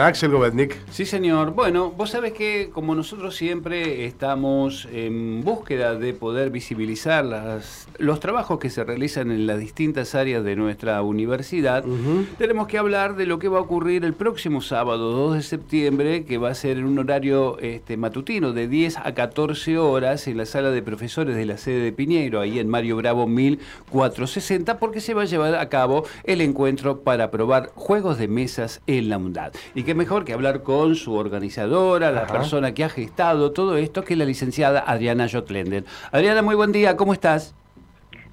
Axel Govetnik. Sí, señor. Bueno, vos sabés que como nosotros siempre estamos en búsqueda de poder visibilizar las, los trabajos que se realizan en las distintas áreas de nuestra universidad, tenemos que hablar de lo que va a ocurrir el próximo sábado 2 de septiembre, que va a ser en un horario este, matutino de 10 a 14 horas en la sala de profesores de la sede de Piñeiro, ahí en Mario Bravo 1460, porque se va a llevar a cabo el encuentro para probar juegos de mesas en la UNDAD. Y qué mejor que hablar con su organizadora, la persona que ha gestado todo esto, que es la licenciada Adriana Jotlender. Adriana, muy buen día, ¿cómo estás?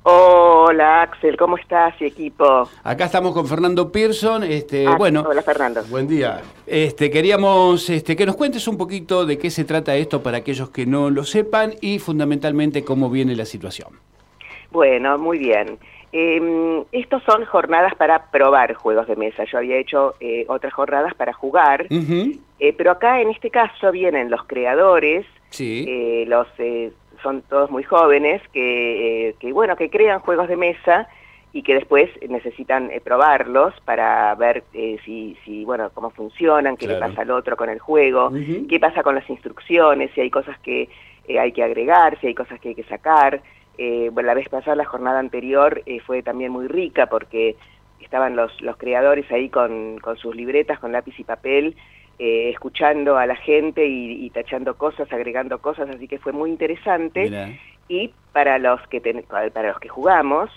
Hola Axel, ¿cómo estás y equipo? Acá estamos con Fernando Pearson. Este, ah, bueno, hola Fernando. Buen día. Este, queríamos este, que nos cuentes un poquito de qué se trata esto para aquellos que no lo sepan y fundamentalmente cómo viene la situación. Bueno, muy bien. Eh, estos son jornadas para probar juegos de mesa. Yo había hecho eh, otras jornadas para jugar, eh, pero acá en este caso vienen los creadores, sí. Eh, los son todos muy jóvenes que, que, bueno que crean juegos de mesa y que después necesitan probarlos para ver si, si bueno cómo funcionan, qué le pasa al otro con el juego, qué pasa con las instrucciones, si hay cosas que hay que agregar, si hay cosas que hay que sacar. Eh, bueno, la vez pasada, la jornada anterior, eh, fue también muy rica porque estaban los, los creadores ahí con, con sus libretas, con lápiz y papel, eh, escuchando a la gente y, tachando cosas, agregando cosas, así que fue muy interesante. Y para los que para los que jugamos,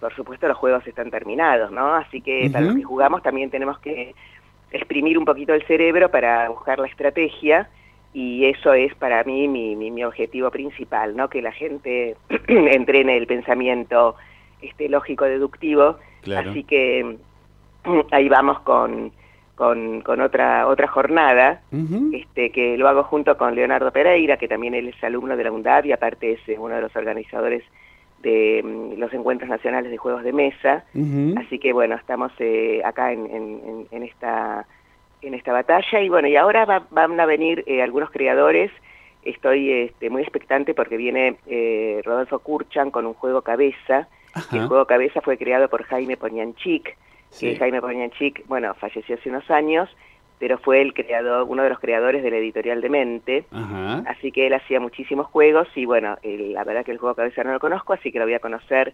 por supuesto los juegos están terminados, ¿no? Así que para los que jugamos también tenemos que exprimir un poquito el cerebro para buscar la estrategia y eso es para mí mi, mi, objetivo principal, ¿no? Que la gente entrene el pensamiento este lógico deductivo. Así que ahí vamos con, con, con, otra otra jornada, este que lo hago junto con Leonardo Pereira, que también él es alumno de la UNDAD y aparte es uno de los organizadores de mm, los encuentros nacionales de juegos de mesa. Así que bueno, estamos eh, acá en, en, en esta en esta batalla. Y bueno, y ahora van a venir eh, algunos creadores, estoy este, muy expectante porque viene eh, Rodolfo Kurchan con un juego cabeza, el juego cabeza fue creado por Jaime Poñanchik, que Jaime Poñanchik, bueno, falleció hace unos años, pero fue el creador, uno de los creadores de la editorial de Mente, así que él hacía muchísimos juegos y bueno, la verdad que el juego cabeza no lo conozco, así que lo voy a conocer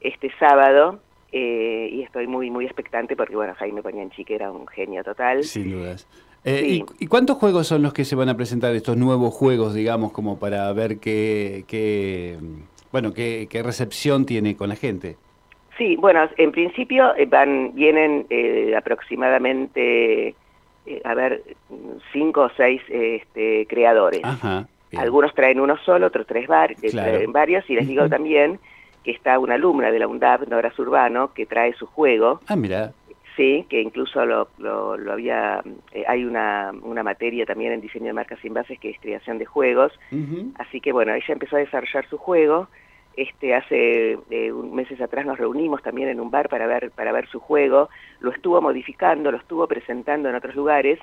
este sábado eh, y estoy muy muy expectante porque bueno Jaime Poñanchique era un genio total. Sin dudas. Eh, ¿y, cuántos juegos son los que se van a presentar estos nuevos juegos digamos como para ver qué, qué bueno qué, qué, recepción tiene con la gente sí bueno en principio eh, van vienen aproximadamente a ver cinco o seis este, creadores. Algunos traen uno solo otros tres traen varios y les digo también que está una alumna de la UNDAP, Nora Urbano, que trae su juego. Ah, mira. Sí, que incluso lo, lo, había, eh, hay una, una materia también en diseño de marcas sin bases que es creación de juegos, así que bueno, ella empezó a desarrollar su juego, este hace eh, meses atrás nos reunimos también en un bar para ver, para ver su juego, lo estuvo modificando, lo estuvo presentando en otros lugares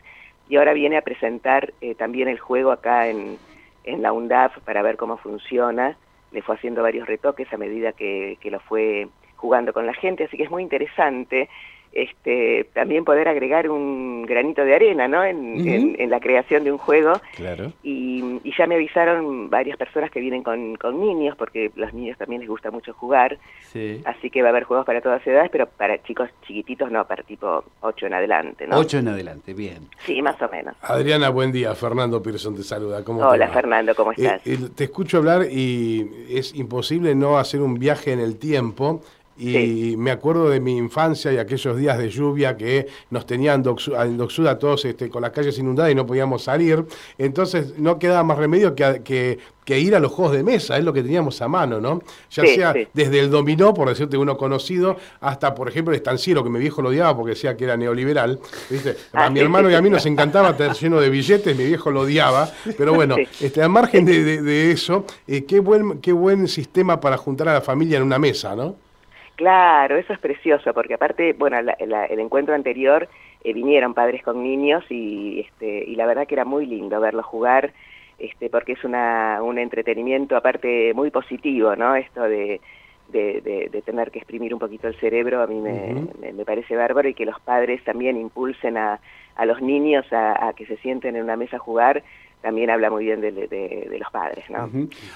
y ahora viene a presentar eh, también el juego acá en, en la UNDAF para ver cómo funciona le fue haciendo varios retoques a medida que, que lo fue jugando con la gente, así que es muy interesante este, también poder agregar un granito de arena ¿no? en, en, la creación de un juego. Claro. Y, y, ya me avisaron varias personas que vienen con, con, niños, porque los niños también les gusta mucho jugar. Sí. Así que va a haber juegos para todas edades, pero para chicos chiquititos no, para tipo 8 en adelante. ¿no? 8 en adelante, bien. Sí, más o menos. Adriana, buen día. Fernando Pearson te saluda. ¿Cómo Hola, Fernando, ¿cómo eh, estás? Eh, te escucho hablar y es imposible no hacer un viaje en el tiempo y me acuerdo de mi infancia y aquellos días de lluvia que nos tenían en Doxuda todos este, con las calles inundadas y no podíamos salir. Entonces no quedaba más remedio que, que, ir a los juegos de mesa, es lo que teníamos a mano, ¿no? Ya sea desde el dominó, por decirte uno conocido, hasta, por ejemplo, el estanciero, que mi viejo lo odiaba porque decía que era neoliberal. ¿viste? A mi hermano y a mí nos encantaba tener lleno de billetes, mi viejo lo odiaba. Pero bueno, este, al margen de, eso, eh, qué, buen, qué buen sistema para juntar a la familia en una mesa, ¿no? Claro, eso es precioso, porque aparte, bueno, el encuentro anterior eh, vinieron padres con niños y, este, y la verdad que era muy lindo verlos jugar, este, porque es una, un entretenimiento aparte muy positivo, ¿no? Esto de, de, tener que exprimir un poquito el cerebro a mí me, me, parece bárbaro y que los padres también impulsen a, a los niños a, que se sienten en una mesa a jugar también habla muy bien de, de, los padres, ¿no?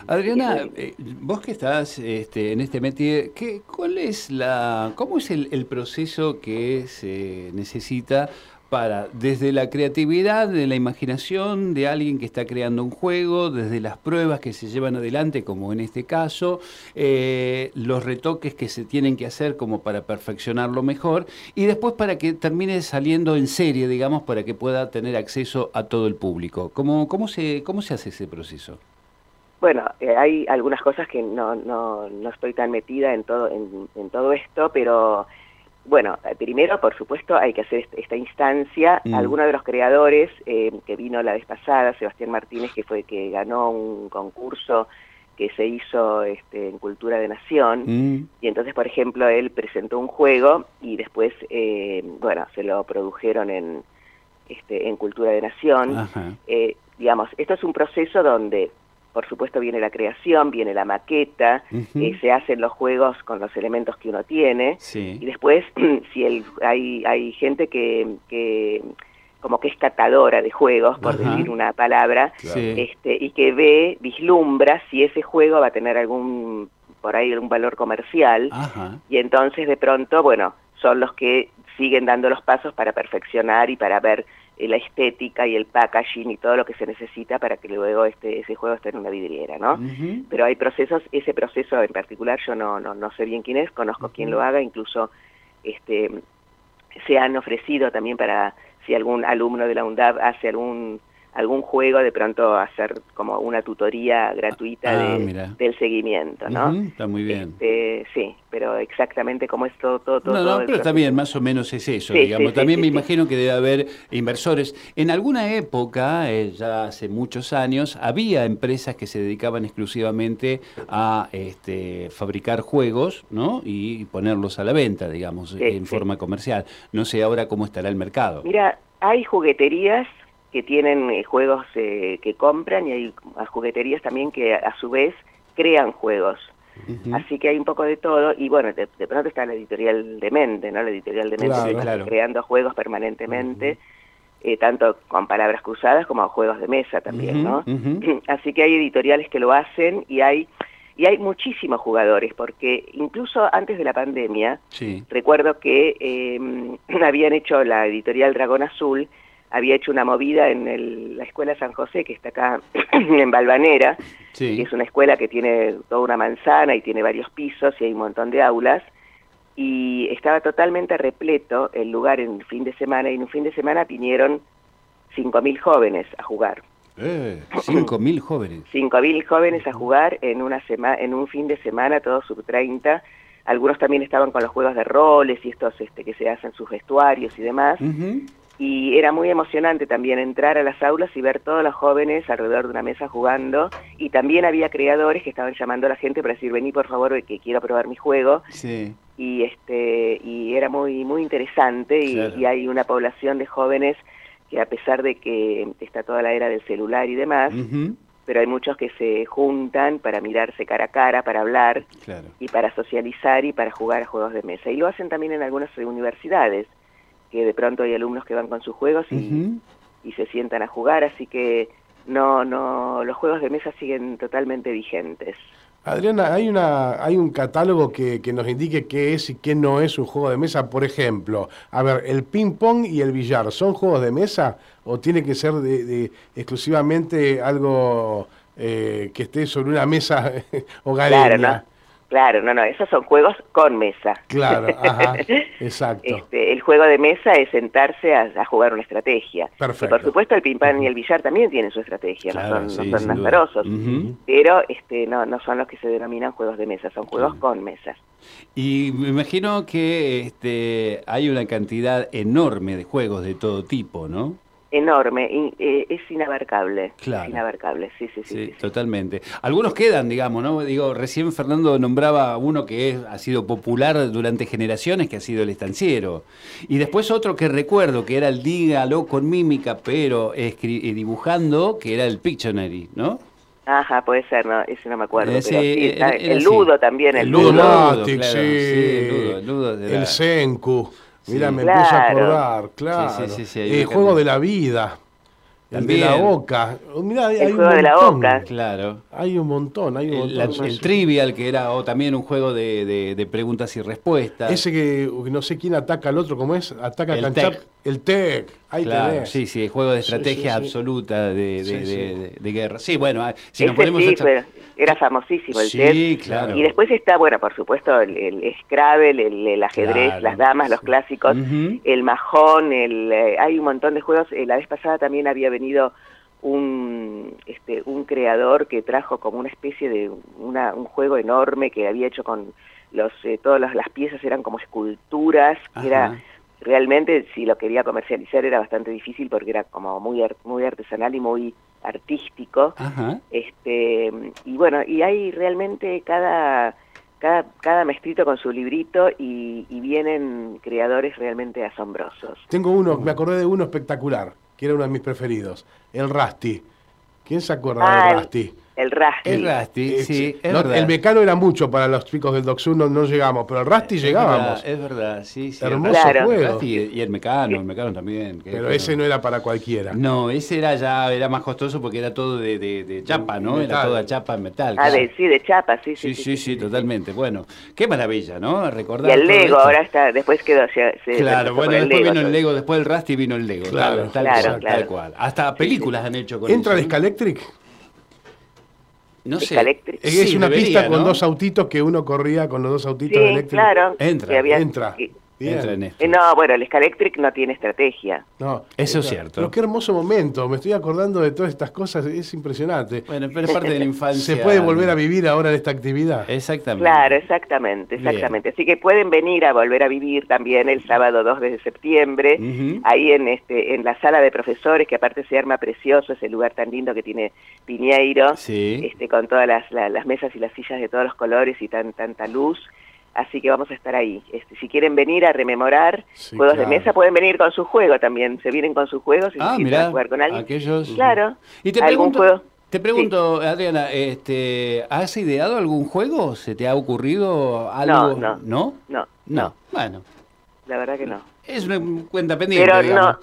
Adriana, eh, vos que estás este, en este métier, ¿qué, ¿cuál es la, cómo es el, el proceso que se necesita para, desde la creatividad, de la imaginación de alguien que está creando un juego, desde las pruebas que se llevan adelante, como en este caso, eh, los retoques que se tienen que hacer como para perfeccionarlo mejor, y después para que termine saliendo en serie, digamos, para que pueda tener acceso a todo el público. ¿Cómo, cómo, se, cómo se hace ese proceso? Bueno, eh, hay algunas cosas que no, no, no estoy tan metida en todo, en, en todo esto, pero bueno, eh, primero, por supuesto, hay que hacer esta instancia. Mm. Algunos de los creadores eh, que vino la vez pasada, Sebastián Martínez, que fue que ganó un concurso que se hizo este, en Cultura de Nación, mm. y entonces, por ejemplo, él presentó un juego y después, eh, bueno, se lo produjeron en, este, en Cultura de Nación. digamos, esto es un proceso donde por supuesto viene la creación, viene la maqueta, eh, se hacen los juegos con los elementos que uno tiene, y después si el, hay, hay gente que, que como que es catadora de juegos, por decir una palabra, este, y que ve, vislumbra si ese juego va a tener algún, por ahí algún valor comercial, y entonces de pronto, bueno, son los que siguen dando los pasos para perfeccionar y para ver la estética y el packaging y todo lo que se necesita para que luego este ese juego esté en una vidriera, ¿no? Pero hay procesos, ese proceso en particular yo no, no, no sé bien quién es, conozco quién lo haga, incluso este se han ofrecido también para si algún alumno de la UNDAV hace algún algún juego, de pronto hacer como una tutoría gratuita ah, del seguimiento, ¿no? está muy bien. Este, sí, pero exactamente como es todo, todo, todo. No, no, pero también más o menos es eso, digamos. también me imagino que debe haber inversores. En alguna época, eh, ya hace muchos años, había empresas que se dedicaban exclusivamente a este, fabricar juegos, ¿no? Y ponerlos a la venta, digamos, en forma comercial. No sé ahora cómo estará el mercado. Mira, hay jugueterías que tienen eh, juegos eh, que compran y hay jugueterías también que a su vez crean juegos. Así que hay un poco de todo y bueno, de, pronto está la editorial de Mente, ¿no? La editorial de Mente está creando juegos permanentemente, eh, tanto con palabras cruzadas como juegos de mesa también, ¿no? Así que hay editoriales que lo hacen y hay y hay muchísimos jugadores, porque incluso antes de la pandemia, recuerdo que eh, habían hecho la editorial Dragón Azul, había hecho una movida en la Escuela San José, que está acá en Balvanera, que es una escuela que tiene toda una manzana y tiene varios pisos y hay un montón de aulas, y estaba totalmente repleto el lugar en un fin de semana, y en un fin de semana vinieron 5.000 jóvenes a jugar. Eh, 5.000 jóvenes. 5.000 jóvenes a jugar en, una semana en un fin de semana, todos sub 30. Algunos también estaban con los juegos de roles y estos este, que se hacen sus vestuarios y demás y era muy emocionante también entrar a las aulas y ver todos los jóvenes alrededor de una mesa jugando. Y también había creadores que estaban llamando a la gente para decir vení por favor que quiero probar mi juego y este y era muy muy interesante y, hay una población de jóvenes que a pesar de que está toda la era del celular y demás pero hay muchos que se juntan para mirarse cara a cara, para hablar y para socializar y para jugar a juegos de mesa. Y lo hacen también en algunas universidades que de pronto hay alumnos que van con sus juegos y, y se sientan a jugar, así que no, no, los juegos de mesa siguen totalmente vigentes. Adriana, ¿hay, una, hay un catálogo que, que, nos indique qué es y qué no es un juego de mesa? Por ejemplo, a ver, ¿el ping-pong y el billar son juegos de mesa o tiene que ser de, exclusivamente algo eh, que esté sobre una mesa hogareña? Claro, Claro, no, no, esos son juegos con mesa. Claro, ajá, exacto. Este, el juego de mesa es sentarse a, jugar una estrategia. Perfecto. por supuesto el ping-pong y el billar también tienen su estrategia, no son, no son pero este, no, no son los que se denominan juegos de mesa, son juegos con mesas. Y me imagino que este, hay una cantidad enorme de juegos de todo tipo, ¿no? Enorme, eh, es inabarcable. Claro. inabarcable, sí sí, sí, Totalmente. Algunos quedan, digamos, ¿no? Digo, recién Fernando nombraba uno que ha sido popular durante generaciones, que ha sido el estanciero. Y después otro que recuerdo, que era el dígalo con mímica, pero eh, dibujando, que era el Pictionary, ¿no? Ajá, puede ser, no, ese no me acuerdo. el, Ludo también. El, Ludo, sí. el Ludo, el Senku. Mira, me puse a acordar, claro. el juego de la vida. El de la boca. Mirá, el hay juego un de la boca. Claro. Hay un montón, hay un montón. El, trivial, que era o también un juego de, de, preguntas y respuestas. Ese que no sé quién ataca al otro, ¿cómo es? Ataca el Tech. El. Ahí claro, Sí, sí, juego de estrategia absoluta de, de, guerra. Sí, bueno, si nos ponemos era famosísimo el sí, Claro. Y después está, bueno, por supuesto, el, el Scrabble, el, ajedrez, las damas, los clásicos, el majón, el, eh, hay un montón de juegos. Eh, la vez pasada también había venido un, este, un creador que trajo como una especie de una, un juego enorme que había hecho con los eh, todas las, piezas eran como esculturas, que era realmente si lo quería comercializar era bastante difícil porque era como muy muy artesanal y muy artístico. Este, y bueno, y hay realmente cada, cada, cada maestrito con su librito y, vienen creadores realmente asombrosos. Tengo uno, me acordé de uno espectacular, que era uno de mis preferidos, el Rusty. ¿Quién se acuerda del ah, Rusty? El Rusty. El Rusty, sí, El mecano era mucho para los chicos del Doxun, no, no llegamos, pero el Rusty llegábamos. es verdad, sí, sí. Hermoso juego. y el mecano, el mecano también. pero ese no era para cualquiera. No, ese era ya era más costoso porque era todo de, de, chapa, ¿no? Era toda chapa metal. Ah, de, sí, de chapa, sí, sí. Sí, sí, totalmente. Bueno, qué maravilla, ¿no? Recordar. Y el Lego, ahora está, después quedó. Se, claro, bueno, después vino el Lego, después el Rusty vino el Lego. Claro, tal, cual, tal cual. Hasta películas han hecho con ¿Entra el Scalectric? No sé. Es una pista con dos autitos que uno corría con los dos autitos sí, eléctricos. Claro. Entra, entra. Eh, no, bueno, el Scalectric no tiene estrategia. No, eso es cierto. Pero qué hermoso momento. Me estoy acordando de todas estas cosas. Es impresionante. Bueno, pero es parte de la infancia. ¿Se puede volver a vivir ahora en esta actividad? Exactamente. Claro, exactamente, exactamente. Así que pueden venir a volver a vivir también el sábado 2 de septiembre, ahí en este en la sala de profesores, que aparte se arma precioso, ese lugar tan lindo que tiene Piñeiro, este, con todas las, las mesas y las sillas de todos los colores y tan, tanta luz así que vamos a estar ahí. Este, si quieren venir a rememorar juegos de mesa, pueden venir con su juego también. Se vienen con sus juegos y ah, quieren jugar con alguien. Aquellos... Claro. Y te pregunto, Te pregunto, Adriana, este, ¿has ideado algún juego? ¿Se te ha ocurrido algo? No, no. ¿No? No. Bueno. La verdad que no. Es una cuenta pendiente. Pero no,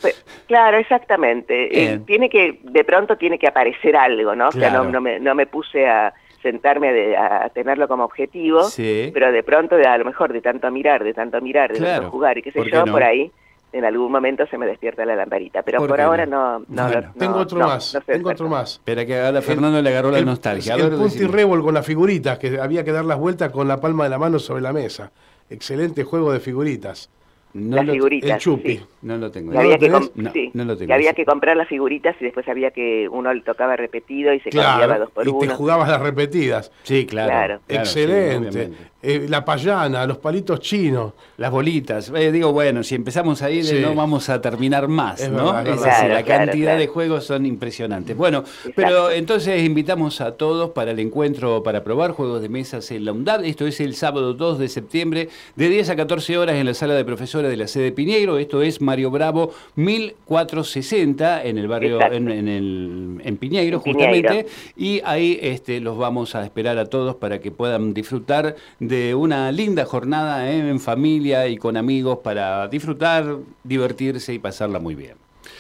claro, exactamente. Eh, tiene que, de pronto tiene que aparecer algo, ¿no? O sea, no, me, no me puse a, sentarme a, tenerlo como objetivo, pero de pronto, de, a lo mejor de tanto mirar, de tanto mirar, de tanto jugar y qué sé yo, por ahí en algún momento se me despierta la lamparita, pero por, ahora no, no, Tengo otro más, tengo otro más. Espera que a Fernando le agarró la nostalgia. El, punti revol con las figuritas, que había que dar las vueltas con la palma de la mano sobre la mesa. Excelente juego de figuritas. No las figuritas. El chupi. No lo tengo. había, que, había que comprar las figuritas y después había que uno le tocaba repetido y se cambiaba dos por uno. Y te jugabas las repetidas. Sí, claro. Excelente. Eh, la payana, los palitos chinos. Las bolitas. Eh, digo, bueno, si empezamos ahí, no vamos a terminar más, ¿no? la cantidad de juegos son impresionantes. Bueno, pero entonces invitamos a todos para el encuentro para probar juegos de mesas en la UNDAD. Esto es el sábado 2 de septiembre, de 10 a 14 horas en la sala de profesores de la sede Piñeiro. Esto es Mario Bravo 1460 en el barrio, en, el, en Piñeiro, justamente. Y ahí este, los vamos a esperar a todos para que puedan disfrutar de una linda jornada ¿eh? en familia y con amigos para disfrutar, divertirse y pasarla muy bien.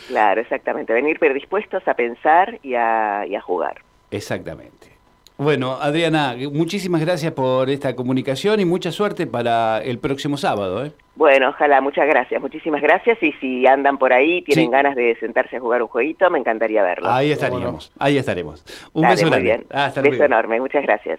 Claro, exactamente. Venir predispuestos a pensar y a, y a jugar. Exactamente. Bueno, Adriana, muchísimas gracias por esta comunicación y mucha suerte para el próximo sábado. ¿eh? Bueno, ojalá, muchas gracias, muchísimas gracias y si andan por ahí, tienen ganas de sentarse a jugar un jueguito, me encantaría verlo. Ahí estaríamos, ahí estaremos. Un beso muy Bien. beso enorme, muchas gracias.